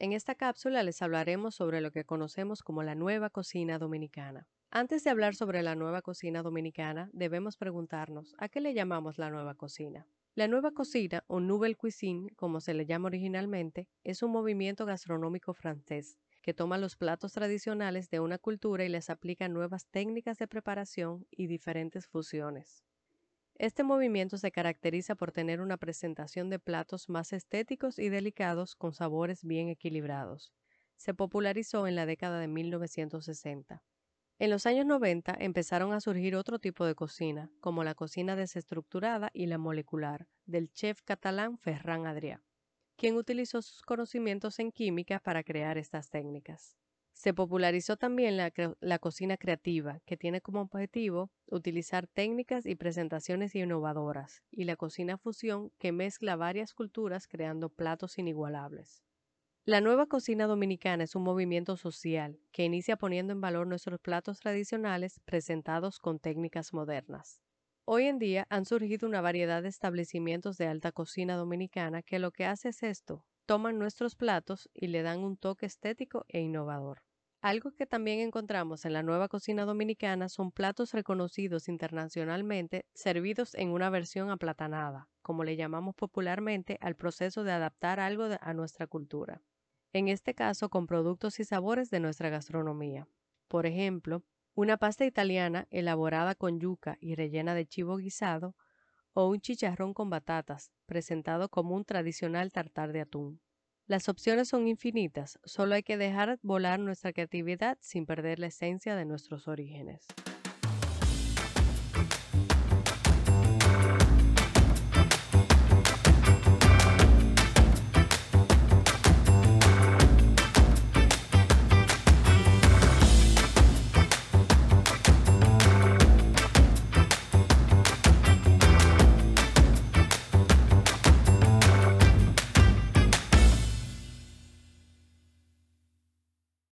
En esta cápsula les hablaremos sobre lo que conocemos como la nueva cocina dominicana. Antes de hablar sobre la nueva cocina dominicana, debemos preguntarnos ¿a qué le llamamos la nueva cocina? La nueva cocina, o Nouvelle Cuisine, como se le llama originalmente, es un movimiento gastronómico francés que toma los platos tradicionales de una cultura y les aplica nuevas técnicas de preparación y diferentes fusiones. Este movimiento se caracteriza por tener una presentación de platos más estéticos y delicados con sabores bien equilibrados. Se popularizó en la década de 1960. En los años 90 empezaron a surgir otro tipo de cocina, como la cocina desestructurada y la molecular, del chef catalán Ferran Adrià, quien utilizó sus conocimientos en química para crear estas técnicas. Se popularizó también la, cocina creativa, que tiene como objetivo utilizar técnicas y presentaciones innovadoras, y la cocina fusión, que mezcla varias culturas creando platos inigualables. La nueva cocina dominicana es un movimiento social que inicia poniendo en valor nuestros platos tradicionales presentados con técnicas modernas. Hoy en día han surgido una variedad de establecimientos de alta cocina dominicana que lo que hace es esto, toman nuestros platos y le dan un toque estético e innovador. Algo que también encontramos en la nueva cocina dominicana son platos reconocidos internacionalmente servidos en una versión aplatanada, como le llamamos popularmente al proceso de adaptar algo a nuestra cultura. En este caso con productos y sabores de nuestra gastronomía. Por ejemplo, una pasta italiana elaborada con yuca y rellena de chivo guisado o un chicharrón con batatas, presentado como un tradicional tartar de atún. Las opciones son infinitas, solo hay que dejar volar nuestra creatividad sin perder la esencia de nuestros orígenes.